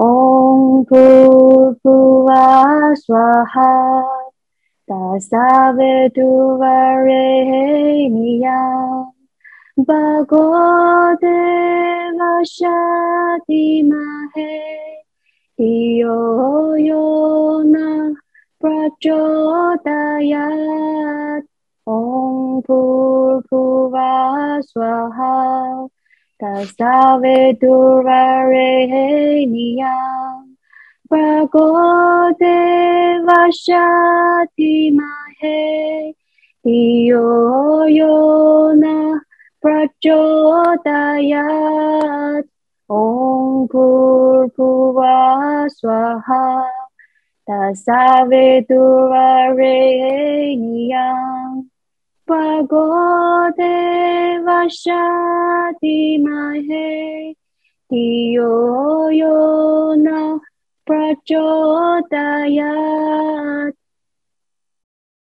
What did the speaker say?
ॐ भूर्भुवा स्वाहा तसावितुवरेण्यम् भगो देवशतिमहे धियो यो न प्रचोदयात्। ॐ भूर्भुवा स्वाहा तसावितुर्वरेण्यम् भगो देवशतिमहे धियो यो न प्रचोदयात् ॐ भूर्भुवा स्वाहा तसावितुर्वरेण्यम् भगो mahe tiyo यो न प्रचोदयात्।